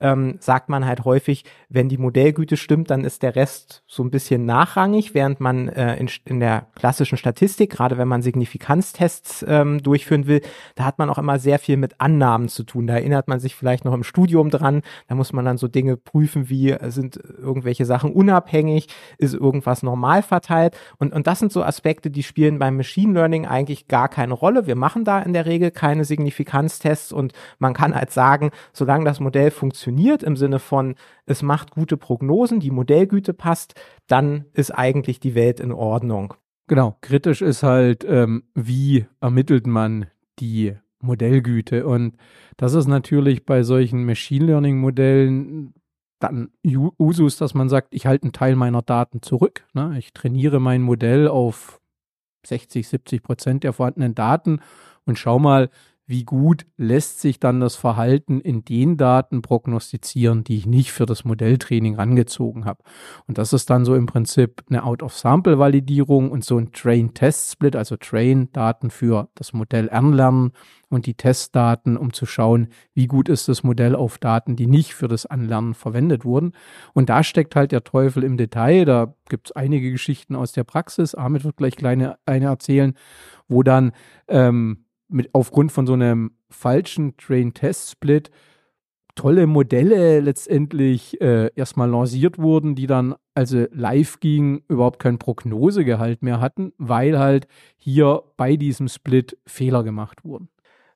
ähm, sagt man halt häufig, wenn die Modellgüte stimmt, dann ist der Rest so ein bisschen nachrangig, während man äh, in, in der klassischen Statistik, gerade wenn man Signifikanztests ähm, durchführen will, da hat man auch immer sehr viel mit Annahmen zu tun. Da erinnert man sich vielleicht noch im Studium dran, da muss man dann so Dinge prüfen, wie äh, sind irgendwelche Sachen unabhängig, ist irgendwas normal verteilt und, und das sind so Aspekte, die spielen beim Machine Learning eigentlich gar keine Rolle. Wir machen da in der Regel keine Signifikanztests und man kann halt sagen, solange das Modell funktioniert im Sinne von, es macht gute Prognosen, die Modellgüte passt, dann ist eigentlich die Welt in Ordnung. Genau, kritisch ist halt, ähm, wie ermittelt man die Modellgüte. Und das ist natürlich bei solchen Machine Learning Modellen dann Usus, dass man sagt, ich halte einen Teil meiner Daten zurück. Ne? Ich trainiere mein Modell auf 60, 70 Prozent der vorhandenen Daten und schau mal, wie gut lässt sich dann das Verhalten in den Daten prognostizieren, die ich nicht für das Modelltraining rangezogen habe. Und das ist dann so im Prinzip eine Out-of-Sample-Validierung und so ein Train-Test-Split, also Train-Daten für das Modell Anlernen und die Testdaten, um zu schauen, wie gut ist das Modell auf Daten, die nicht für das Anlernen verwendet wurden. Und da steckt halt der Teufel im Detail. Da gibt es einige Geschichten aus der Praxis. Ahmed wird gleich kleine eine erzählen, wo dann ähm, mit aufgrund von so einem falschen Train-Test-Split tolle Modelle letztendlich äh, erstmal lanciert wurden, die dann also live gingen, überhaupt kein Prognosegehalt mehr hatten, weil halt hier bei diesem Split Fehler gemacht wurden.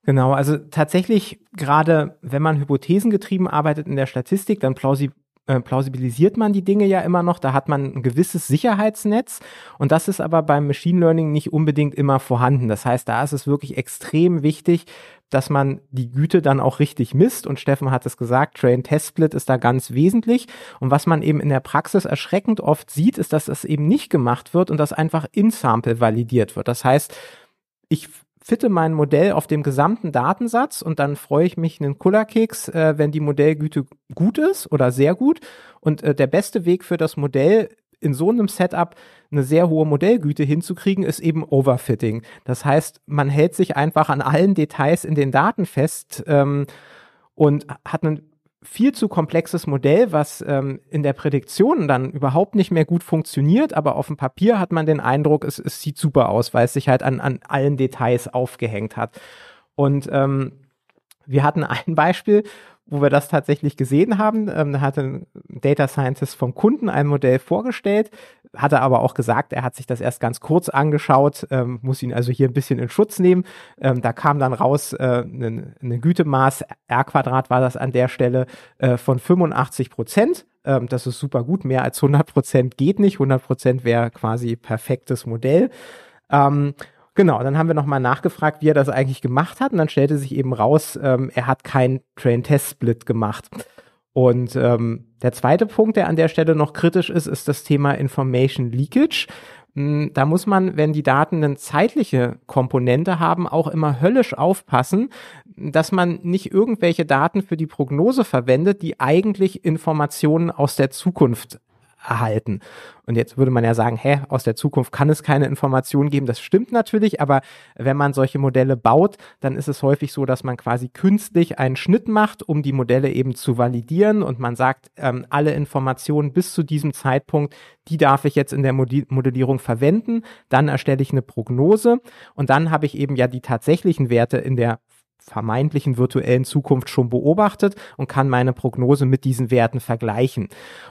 Genau, also tatsächlich gerade wenn man hypothesengetrieben arbeitet in der Statistik, dann plausib äh, plausibilisiert man die Dinge ja immer noch, da hat man ein gewisses Sicherheitsnetz und das ist aber beim Machine Learning nicht unbedingt immer vorhanden. Das heißt, da ist es wirklich extrem wichtig, dass man die Güte dann auch richtig misst und Steffen hat es gesagt, Train Test Split ist da ganz wesentlich und was man eben in der Praxis erschreckend oft sieht, ist, dass das eben nicht gemacht wird und das einfach in Sample validiert wird. Das heißt, ich fitte mein Modell auf dem gesamten Datensatz und dann freue ich mich einen Kullerkeks, äh, wenn die Modellgüte gut ist oder sehr gut. Und äh, der beste Weg für das Modell in so einem Setup eine sehr hohe Modellgüte hinzukriegen, ist eben Overfitting. Das heißt, man hält sich einfach an allen Details in den Daten fest ähm, und hat einen viel zu komplexes Modell, was ähm, in der Prädiktion dann überhaupt nicht mehr gut funktioniert, aber auf dem Papier hat man den Eindruck, es, es sieht super aus, weil es sich halt an, an allen Details aufgehängt hat. Und ähm, wir hatten *laughs* ein Beispiel, wo wir das tatsächlich gesehen haben. Ähm, da hatte ein Data Scientist vom Kunden ein Modell vorgestellt, hatte aber auch gesagt, er hat sich das erst ganz kurz angeschaut, ähm, muss ihn also hier ein bisschen in Schutz nehmen. Ähm, da kam dann raus äh, ein, ein Gütemaß, R Quadrat war das an der Stelle, äh, von 85 Prozent. Ähm, das ist super gut, mehr als 100 Prozent geht nicht. 100 Prozent wäre quasi perfektes Modell. Ähm, Genau, dann haben wir nochmal nachgefragt, wie er das eigentlich gemacht hat. Und dann stellte sich eben raus, ähm, er hat keinen Train-Test-Split gemacht. Und ähm, der zweite Punkt, der an der Stelle noch kritisch ist, ist das Thema Information Leakage. Hm, da muss man, wenn die Daten eine zeitliche Komponente haben, auch immer höllisch aufpassen, dass man nicht irgendwelche Daten für die Prognose verwendet, die eigentlich Informationen aus der Zukunft erhalten. Und jetzt würde man ja sagen, hä, aus der Zukunft kann es keine Informationen geben. Das stimmt natürlich, aber wenn man solche Modelle baut, dann ist es häufig so, dass man quasi künstlich einen Schnitt macht, um die Modelle eben zu validieren und man sagt, ähm, alle Informationen bis zu diesem Zeitpunkt, die darf ich jetzt in der Modellierung verwenden. Dann erstelle ich eine Prognose und dann habe ich eben ja die tatsächlichen Werte in der vermeintlichen virtuellen Zukunft schon beobachtet und kann meine Prognose mit diesen Werten vergleichen.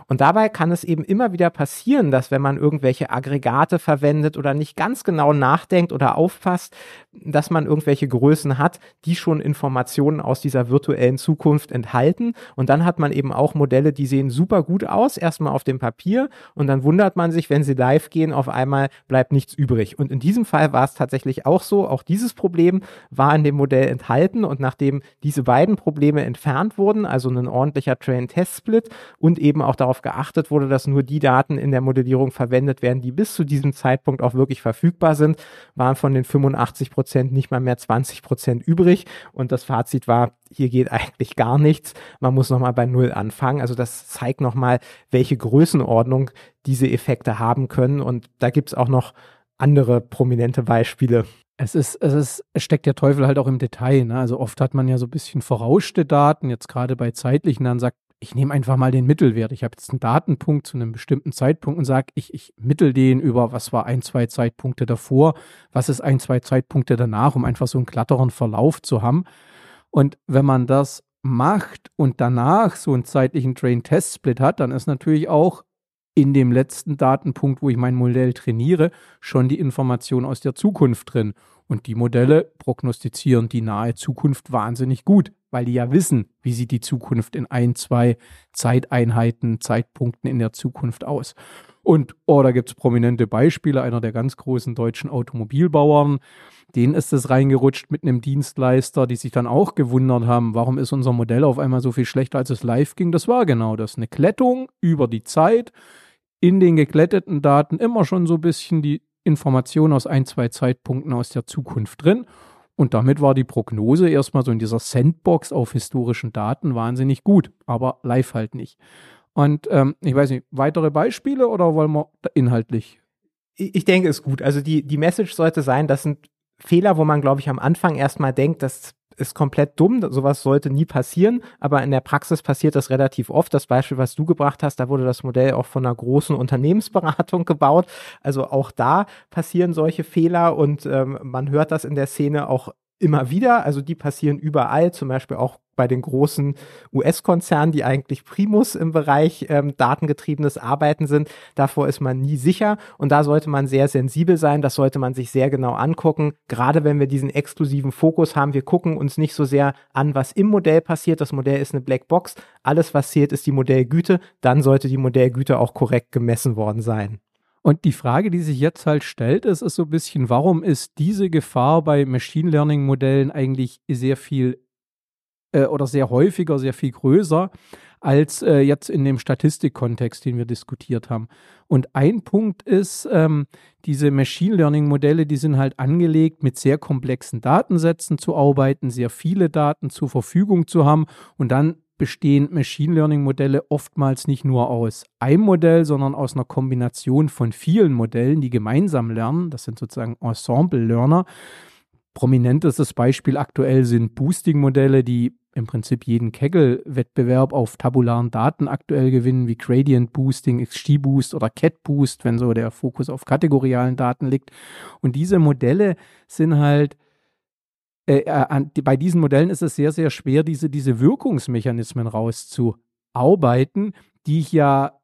Und dabei kann es eben immer wieder passieren, dass wenn man irgendwelche Aggregate verwendet oder nicht ganz genau nachdenkt oder aufpasst, dass man irgendwelche Größen hat, die schon Informationen aus dieser virtuellen Zukunft enthalten. Und dann hat man eben auch Modelle, die sehen super gut aus, erstmal auf dem Papier und dann wundert man sich, wenn sie live gehen, auf einmal bleibt nichts übrig. Und in diesem Fall war es tatsächlich auch so, auch dieses Problem war in dem Modell enthalten gehalten und nachdem diese beiden Probleme entfernt wurden, also ein ordentlicher Train-Test-Split und eben auch darauf geachtet wurde, dass nur die Daten in der Modellierung verwendet werden, die bis zu diesem Zeitpunkt auch wirklich verfügbar sind, waren von den 85 Prozent nicht mal mehr 20 Prozent übrig und das Fazit war, hier geht eigentlich gar nichts. Man muss nochmal bei Null anfangen. Also das zeigt nochmal, welche Größenordnung diese Effekte haben können. Und da gibt es auch noch andere prominente Beispiele. Es ist, es ist, es steckt der Teufel halt auch im Detail. Ne? Also oft hat man ja so ein bisschen verrauschte Daten, jetzt gerade bei zeitlichen, dann sagt, ich nehme einfach mal den Mittelwert. Ich habe jetzt einen Datenpunkt zu einem bestimmten Zeitpunkt und sage, ich, ich mittel den über, was war ein, zwei Zeitpunkte davor, was ist ein, zwei Zeitpunkte danach, um einfach so einen glatteren Verlauf zu haben. Und wenn man das macht und danach so einen zeitlichen Train-Test-Split hat, dann ist natürlich auch in dem letzten Datenpunkt, wo ich mein Modell trainiere, schon die Information aus der Zukunft drin. Und die Modelle prognostizieren die nahe Zukunft wahnsinnig gut, weil die ja wissen, wie sieht die Zukunft in ein, zwei Zeiteinheiten, Zeitpunkten in der Zukunft aus. Und oh, da gibt es prominente Beispiele. Einer der ganz großen deutschen Automobilbauern, denen ist es reingerutscht mit einem Dienstleister, die sich dann auch gewundert haben, warum ist unser Modell auf einmal so viel schlechter, als es live ging. Das war genau das. Eine Klettung über die Zeit. In den gekletteten Daten immer schon so ein bisschen die Information aus ein, zwei Zeitpunkten aus der Zukunft drin. Und damit war die Prognose erstmal so in dieser Sandbox auf historischen Daten wahnsinnig gut, aber live halt nicht. Und ähm, ich weiß nicht, weitere Beispiele oder wollen wir inhaltlich? Ich denke, es ist gut. Also die, die Message sollte sein, das sind Fehler, wo man, glaube ich, am Anfang erstmal denkt, das ist komplett dumm, sowas sollte nie passieren, aber in der Praxis passiert das relativ oft. Das Beispiel, was du gebracht hast, da wurde das Modell auch von einer großen Unternehmensberatung *laughs* gebaut. Also auch da passieren solche Fehler und ähm, man hört das in der Szene auch immer wieder. Also die passieren überall, zum Beispiel auch bei den großen US-Konzernen, die eigentlich Primus im Bereich ähm, datengetriebenes Arbeiten sind. Davor ist man nie sicher und da sollte man sehr sensibel sein. Das sollte man sich sehr genau angucken. Gerade wenn wir diesen exklusiven Fokus haben, wir gucken uns nicht so sehr an, was im Modell passiert. Das Modell ist eine Blackbox. Alles, was zählt, ist die Modellgüte. Dann sollte die Modellgüte auch korrekt gemessen worden sein. Und die Frage, die sich jetzt halt stellt, ist, ist so ein bisschen, warum ist diese Gefahr bei Machine Learning Modellen eigentlich sehr viel äh, oder sehr häufiger, sehr viel größer als äh, jetzt in dem Statistikkontext, den wir diskutiert haben. Und ein Punkt ist, ähm, diese Machine Learning Modelle, die sind halt angelegt, mit sehr komplexen Datensätzen zu arbeiten, sehr viele Daten zur Verfügung zu haben und dann bestehen Machine Learning Modelle oftmals nicht nur aus einem Modell, sondern aus einer Kombination von vielen Modellen, die gemeinsam lernen. Das sind sozusagen Ensemble Learner. Prominentestes Beispiel aktuell sind Boosting-Modelle, die im Prinzip jeden Kaggle-Wettbewerb auf tabularen Daten aktuell gewinnen, wie Gradient Boosting, XGBoost oder Cat Boost, wenn so der Fokus auf kategorialen Daten liegt. Und diese Modelle sind halt äh, äh bei diesen Modellen ist es sehr, sehr schwer, diese, diese Wirkungsmechanismen rauszuarbeiten, die ich ja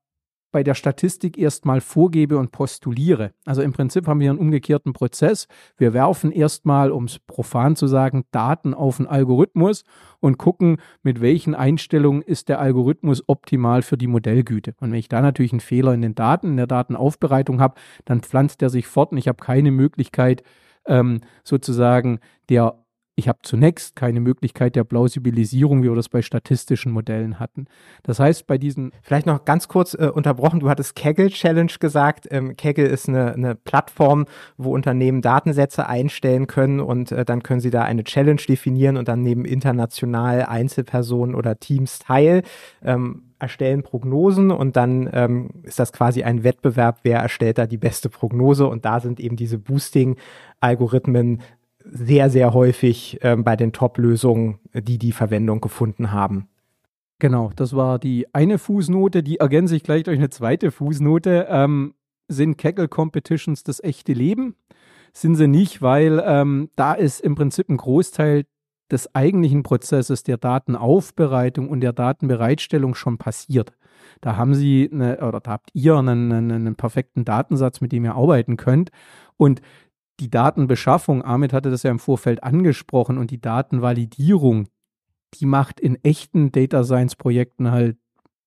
bei der Statistik erstmal vorgebe und postuliere. Also im Prinzip haben wir einen umgekehrten Prozess. Wir werfen erstmal, um es profan zu sagen, Daten auf einen Algorithmus und gucken, mit welchen Einstellungen ist der Algorithmus optimal für die Modellgüte. Und wenn ich da natürlich einen Fehler in den Daten, in der Datenaufbereitung habe, dann pflanzt er sich fort und ich habe keine Möglichkeit, ähm, sozusagen der ich habe zunächst keine Möglichkeit der Plausibilisierung, wie wir das bei statistischen Modellen hatten. Das heißt, bei diesen. Vielleicht noch ganz kurz äh, unterbrochen, du hattest Kaggle Challenge gesagt. Ähm, Kaggle ist eine, eine Plattform, wo Unternehmen Datensätze einstellen können und äh, dann können sie da eine Challenge definieren und dann nehmen international Einzelpersonen oder Teams teil. Ähm, erstellen Prognosen und dann ähm, ist das quasi ein Wettbewerb, wer erstellt da die beste Prognose und da sind eben diese Boosting-Algorithmen sehr, sehr häufig ähm, bei den Top-Lösungen, die die Verwendung gefunden haben. Genau, das war die eine Fußnote, die ergänze ich gleich durch eine zweite Fußnote. Ähm, sind Kaggle Competitions das echte Leben? Sind sie nicht, weil ähm, da ist im Prinzip ein Großteil des eigentlichen Prozesses der Datenaufbereitung und der Datenbereitstellung schon passiert. Da haben Sie eine, oder da habt ihr einen, einen, einen perfekten Datensatz, mit dem ihr arbeiten könnt. Und die Datenbeschaffung, Ahmed hatte das ja im Vorfeld angesprochen, und die Datenvalidierung, die macht in echten Data Science Projekten halt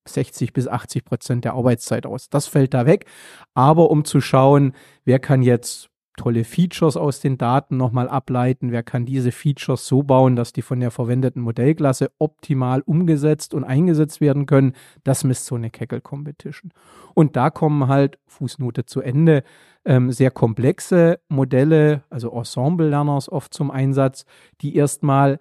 60 bis 80 Prozent der Arbeitszeit aus. Das fällt da weg. Aber um zu schauen, wer kann jetzt tolle Features aus den Daten nochmal ableiten, wer kann diese Features so bauen, dass die von der verwendeten Modellklasse optimal umgesetzt und eingesetzt werden können, das misst so eine Kaggle Competition. Und da kommen halt, Fußnote zu Ende, ähm, sehr komplexe Modelle, also Ensemble-Lerners oft zum Einsatz, die erstmal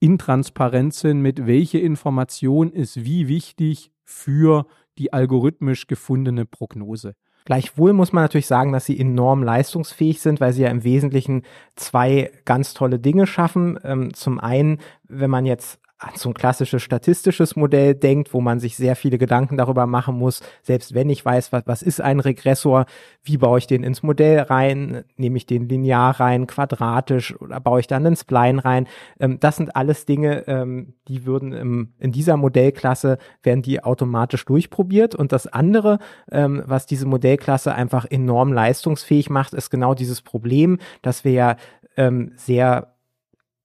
intransparent sind, mit welche Information ist wie wichtig für die algorithmisch gefundene Prognose. Gleichwohl muss man natürlich sagen, dass sie enorm leistungsfähig sind, weil sie ja im Wesentlichen zwei ganz tolle Dinge schaffen. Ähm, zum einen, wenn man jetzt an so ein klassisches statistisches Modell denkt, wo man sich sehr viele Gedanken darüber machen muss, selbst wenn ich weiß, was, was ist ein Regressor, wie baue ich den ins Modell rein, nehme ich den linear rein, quadratisch oder baue ich dann einen Spline rein. Ähm, das sind alles Dinge, ähm, die würden im, in dieser Modellklasse, werden die automatisch durchprobiert. Und das andere, ähm, was diese Modellklasse einfach enorm leistungsfähig macht, ist genau dieses Problem, dass wir ja ähm, sehr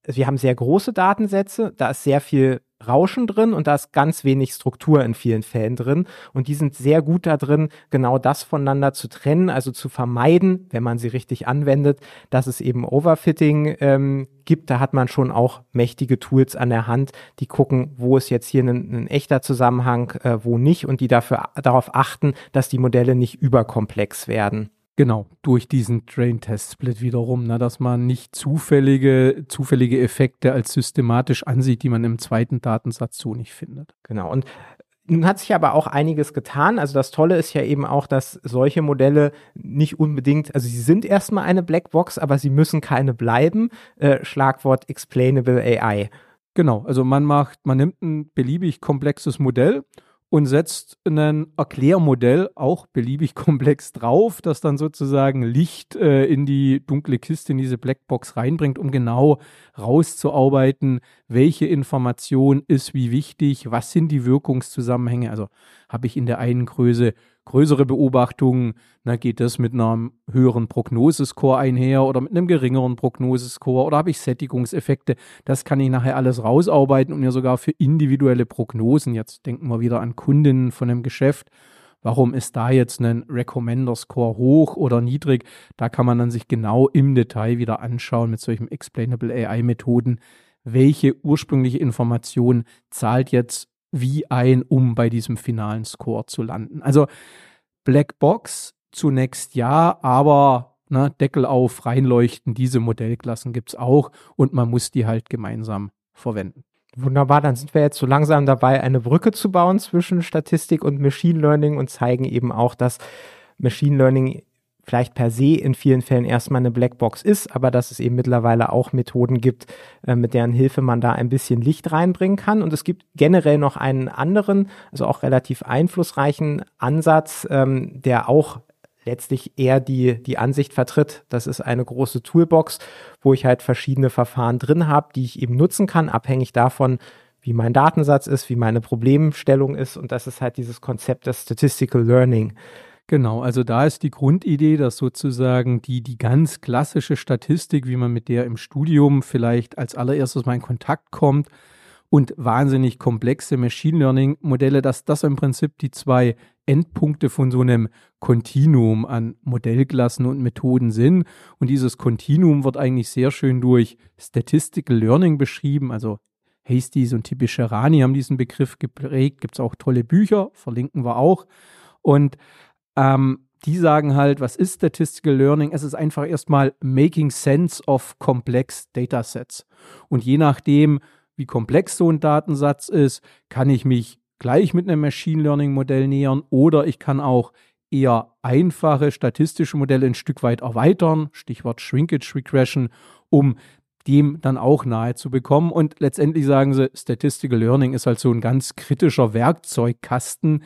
wir haben sehr große Datensätze, da ist sehr viel Rauschen drin und da ist ganz wenig Struktur in vielen Fällen drin. Und die sind sehr gut da drin, genau das voneinander zu trennen, also zu vermeiden, wenn man sie richtig anwendet, dass es eben Overfitting ähm, gibt. Da hat man schon auch mächtige Tools an der Hand, die gucken, wo ist jetzt hier ein, ein echter Zusammenhang, äh, wo nicht und die dafür darauf achten, dass die Modelle nicht überkomplex werden. Genau, durch diesen Drain-Test-Split wiederum, ne, dass man nicht zufällige, zufällige Effekte als systematisch ansieht, die man im zweiten Datensatz so nicht findet. Genau, und nun hat sich aber auch einiges getan. Also das Tolle ist ja eben auch, dass solche Modelle nicht unbedingt, also sie sind erstmal eine Blackbox, aber sie müssen keine bleiben. Äh, Schlagwort Explainable AI. Genau, also man macht, man nimmt ein beliebig komplexes Modell und setzt ein Erklärmodell auch beliebig *laughs* komplex drauf, das dann sozusagen Licht äh, in die dunkle Kiste, in diese Blackbox reinbringt, um genau rauszuarbeiten, welche Information ist wie wichtig, was sind die Wirkungszusammenhänge. Also habe ich in der einen Größe größere Beobachtungen, na, geht das mit einem höheren Prognosescore einher oder mit einem geringeren Prognosescore oder habe ich Sättigungseffekte. Das kann ich nachher alles rausarbeiten und mir sogar für individuelle Prognosen, jetzt denken wir wieder an Kundinnen von einem Geschäft, warum ist da jetzt ein Recommender-Score hoch oder niedrig? Da kann man dann sich genau im Detail wieder anschauen mit solchen Explainable AI-Methoden, welche ursprüngliche Information zahlt jetzt wie ein, um bei diesem finalen Score zu landen. Also Black Box zunächst ja, aber ne, Deckel auf, reinleuchten, diese Modellklassen gibt es auch und man muss die halt gemeinsam verwenden. Wunderbar, dann sind wir jetzt so langsam dabei, eine Brücke zu bauen zwischen Statistik und Machine Learning und zeigen eben auch, dass Machine Learning vielleicht per se in vielen Fällen erstmal eine Blackbox ist, aber dass es eben mittlerweile auch Methoden gibt, äh, mit deren Hilfe man da ein bisschen Licht reinbringen kann. Und es gibt generell noch einen anderen, also auch relativ einflussreichen Ansatz, ähm, der auch letztlich eher die, die Ansicht vertritt, das ist eine große Toolbox, wo ich halt verschiedene Verfahren drin habe, die ich eben nutzen kann, abhängig davon, wie mein Datensatz ist, wie meine Problemstellung ist. Und das ist halt dieses Konzept des Statistical Learning. Genau, also da ist die Grundidee, dass sozusagen die, die ganz klassische Statistik, wie man mit der im Studium vielleicht als allererstes mal in Kontakt kommt und wahnsinnig komplexe Machine Learning Modelle, dass das im Prinzip die zwei Endpunkte von so einem Kontinuum an Modellklassen und Methoden sind. Und dieses Kontinuum wird eigentlich sehr schön durch Statistical Learning beschrieben, also Hastings und typische Rani haben diesen Begriff geprägt. Gibt es auch tolle Bücher, verlinken wir auch. Und ähm, die sagen halt, was ist Statistical Learning? Es ist einfach erstmal Making Sense of Complex Datasets. Und je nachdem, wie komplex so ein Datensatz ist, kann ich mich gleich mit einem Machine Learning Modell nähern oder ich kann auch eher einfache statistische Modelle ein Stück weit erweitern, Stichwort Shrinkage Regression, um dem dann auch nahe zu bekommen. Und letztendlich sagen sie, Statistical Learning ist halt so ein ganz kritischer Werkzeugkasten,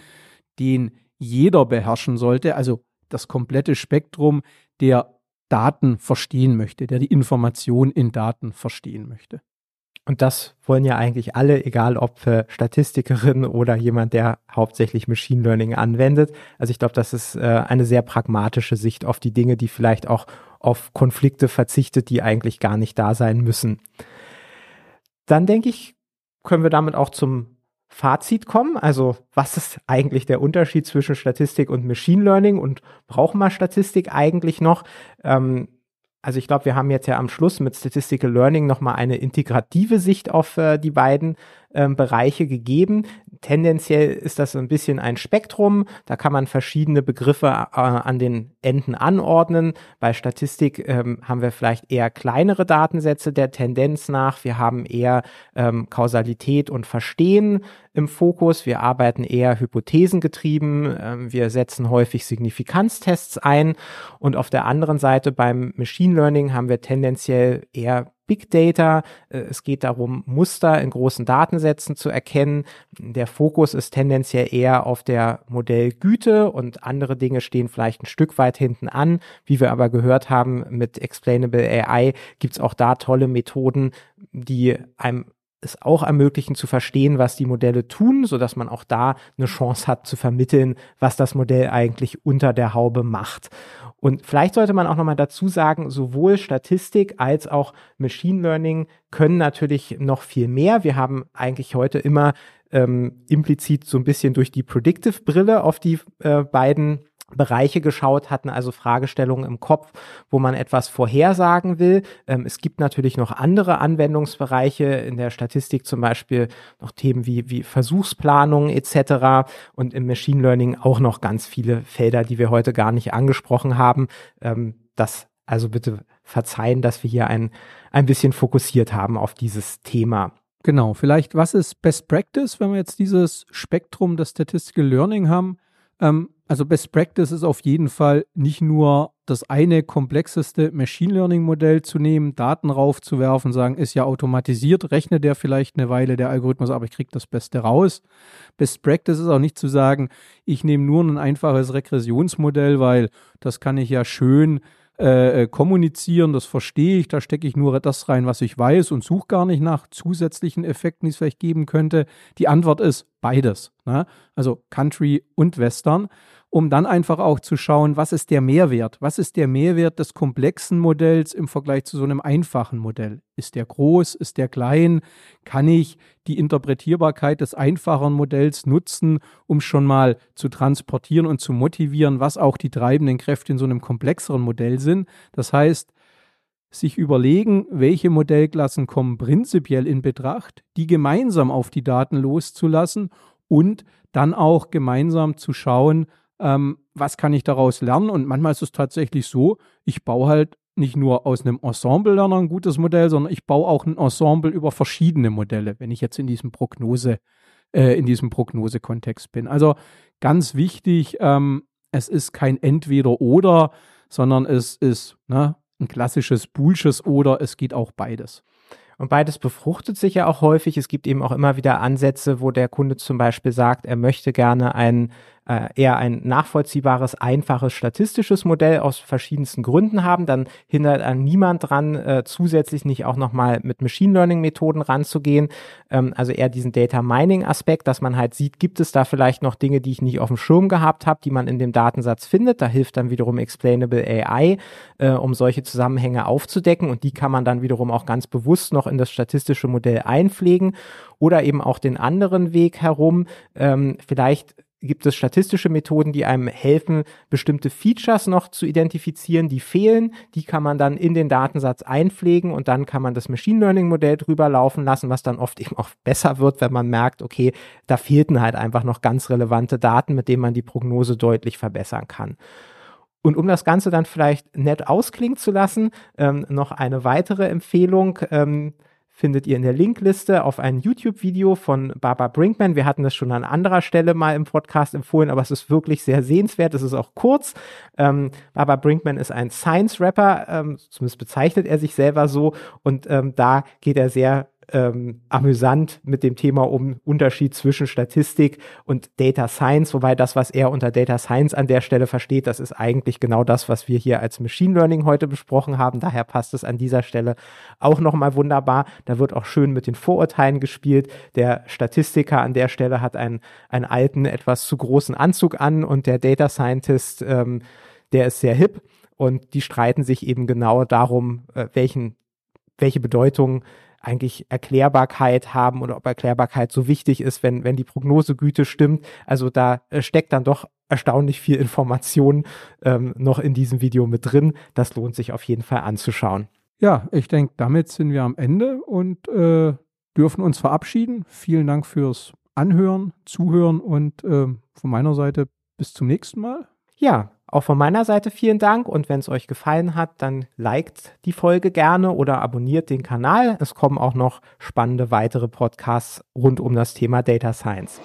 den jeder beherrschen sollte, also das komplette Spektrum der Daten verstehen möchte, der die Information in Daten verstehen möchte. Und das wollen ja eigentlich alle, egal ob äh, Statistikerin oder jemand, der hauptsächlich Machine Learning anwendet. Also ich glaube, das ist äh, eine sehr pragmatische Sicht auf die Dinge, die vielleicht auch auf Konflikte verzichtet, die eigentlich gar nicht da sein müssen. Dann denke ich, können wir damit auch zum Fazit kommen? Also, was ist eigentlich der Unterschied zwischen Statistik und Machine Learning und brauchen wir Statistik eigentlich noch? Ähm, also ich glaube, wir haben jetzt ja am Schluss mit Statistical Learning nochmal eine integrative Sicht auf äh, die beiden ähm, Bereiche gegeben. tendenziell ist das so ein bisschen ein Spektrum. Da kann man verschiedene Begriffe äh, an den Enden anordnen. Bei Statistik ähm, haben wir vielleicht eher kleinere Datensätze der Tendenz nach. Wir haben eher ähm, Kausalität und Verstehen im Fokus. Wir arbeiten eher hypothesengetrieben. Ähm, wir setzen häufig Signifikanztests ein. Und auf der anderen Seite beim Machine Learning haben wir tendenziell eher Big Data. Äh, es geht darum, Muster in großen Datensätzen zu erkennen. Der Fokus ist tendenziell eher auf der Modellgüte und andere Dinge stehen vielleicht ein Stück weit hinten an. Wie wir aber gehört haben, mit Explainable AI gibt es auch da tolle Methoden, die einem es auch ermöglichen zu verstehen, was die Modelle tun, so dass man auch da eine Chance hat zu vermitteln, was das Modell eigentlich unter der Haube macht. Und vielleicht sollte man auch nochmal dazu sagen, sowohl Statistik als auch Machine Learning können natürlich noch viel mehr. Wir haben eigentlich heute immer ähm, implizit so ein bisschen durch die Predictive-Brille auf die äh, beiden Bereiche geschaut, hatten also Fragestellungen im Kopf, wo man etwas vorhersagen will. Ähm, es gibt natürlich noch andere Anwendungsbereiche in der Statistik, zum Beispiel noch Themen wie, wie Versuchsplanung etc. und im Machine Learning auch noch ganz viele Felder, die wir heute gar nicht angesprochen haben. Ähm, das also bitte verzeihen, dass wir hier ein, ein bisschen fokussiert haben auf dieses Thema. Genau, vielleicht was ist Best Practice, wenn wir jetzt dieses Spektrum des Statistical Learning haben? Ähm, also Best Practice ist auf jeden Fall nicht nur das eine komplexeste Machine Learning Modell zu nehmen, Daten raufzuwerfen, sagen, ist ja automatisiert, rechnet der vielleicht eine Weile der Algorithmus, aber ich kriege das Beste raus. Best Practice ist auch nicht zu sagen, ich nehme nur ein einfaches Regressionsmodell, weil das kann ich ja schön äh, äh, kommunizieren, das verstehe ich, da stecke ich nur das rein, was ich weiß und suche gar nicht nach zusätzlichen Effekten, die es vielleicht geben könnte. Die Antwort ist beides, ne? also Country und Western um dann einfach auch zu schauen, was ist der Mehrwert? Was ist der Mehrwert des komplexen Modells im Vergleich zu so einem einfachen Modell? Ist der groß? Ist der klein? Kann ich die Interpretierbarkeit des einfachen Modells nutzen, um schon mal zu transportieren und zu motivieren, was auch die treibenden Kräfte in so einem komplexeren Modell sind? Das heißt, sich überlegen, welche Modellklassen kommen prinzipiell in Betracht, die gemeinsam auf die Daten loszulassen und dann auch gemeinsam zu schauen, ähm, was kann ich daraus lernen? Und manchmal ist es tatsächlich so, ich baue halt nicht nur aus einem Ensemble-Lerner ein gutes Modell, sondern ich baue auch ein Ensemble über verschiedene Modelle, wenn ich jetzt in diesem Prognose, äh, in diesem Prognosekontext bin. Also ganz wichtig, ähm, es ist kein Entweder-Oder, sondern es ist ne, ein klassisches Bullsches Oder, es geht auch beides. Und beides befruchtet sich ja auch häufig. Es gibt eben auch immer wieder Ansätze, wo der Kunde zum Beispiel sagt, er möchte gerne ein äh, eher ein nachvollziehbares, einfaches statistisches Modell aus verschiedensten Gründen haben, dann hindert an niemand dran, äh, zusätzlich nicht auch nochmal mit Machine Learning Methoden ranzugehen. Ähm, also eher diesen Data Mining Aspekt, dass man halt sieht, gibt es da vielleicht noch Dinge, die ich nicht auf dem Schirm gehabt habe, die man in dem Datensatz findet. Da hilft dann wiederum Explainable AI, äh, um solche Zusammenhänge aufzudecken und die kann man dann wiederum auch ganz bewusst noch in das statistische Modell einpflegen oder eben auch den anderen Weg herum. Ähm, vielleicht gibt es statistische Methoden, die einem helfen, bestimmte Features noch zu identifizieren, die fehlen. Die kann man dann in den Datensatz einpflegen und dann kann man das Machine Learning Modell drüber laufen lassen, was dann oft *laughs* eben auch besser wird, wenn man merkt, okay, da fehlten halt einfach noch ganz relevante Daten, mit denen man die Prognose deutlich verbessern kann. Und um das Ganze dann vielleicht nett ausklingen zu lassen, ähm, noch eine weitere Empfehlung. Ähm, findet ihr in der Linkliste auf ein YouTube-Video von Barbara Brinkman. Wir hatten das schon an anderer Stelle mal im Podcast empfohlen, aber es ist wirklich sehr sehenswert. Es ist auch kurz. Ähm, Barbara Brinkman ist ein Science-Rapper, ähm, zumindest bezeichnet er sich selber so. Und ähm, da geht er sehr ähm, amüsant mit dem Thema um Unterschied zwischen Statistik und Data Science, wobei das, was er unter Data Science an der Stelle versteht, das ist eigentlich genau das, was wir hier als Machine Learning heute besprochen haben. Daher passt es an dieser Stelle auch nochmal wunderbar. Da wird auch schön mit den Vorurteilen gespielt. Der Statistiker an der Stelle hat einen, einen alten, etwas zu großen Anzug an und der Data Scientist, ähm, der ist sehr hip und die streiten sich eben genau darum, äh, welchen welche Bedeutung eigentlich Erklärbarkeit haben oder ob Erklärbarkeit so wichtig ist, wenn, wenn die Prognosegüte stimmt. Also da äh, steckt dann doch erstaunlich viel Information ähm, noch in diesem Video mit drin. Das lohnt sich auf jeden Fall anzuschauen. Ja, ich denke, damit sind wir am Ende und äh, dürfen uns verabschieden. Vielen Dank fürs Anhören, Zuhören und äh, von meiner Seite bis zum nächsten Mal. Ja, auch von meiner Seite vielen Dank und wenn es euch gefallen hat, dann liked die Folge gerne oder abonniert den Kanal. Es kommen auch noch spannende weitere Podcasts rund um das Thema Data Science.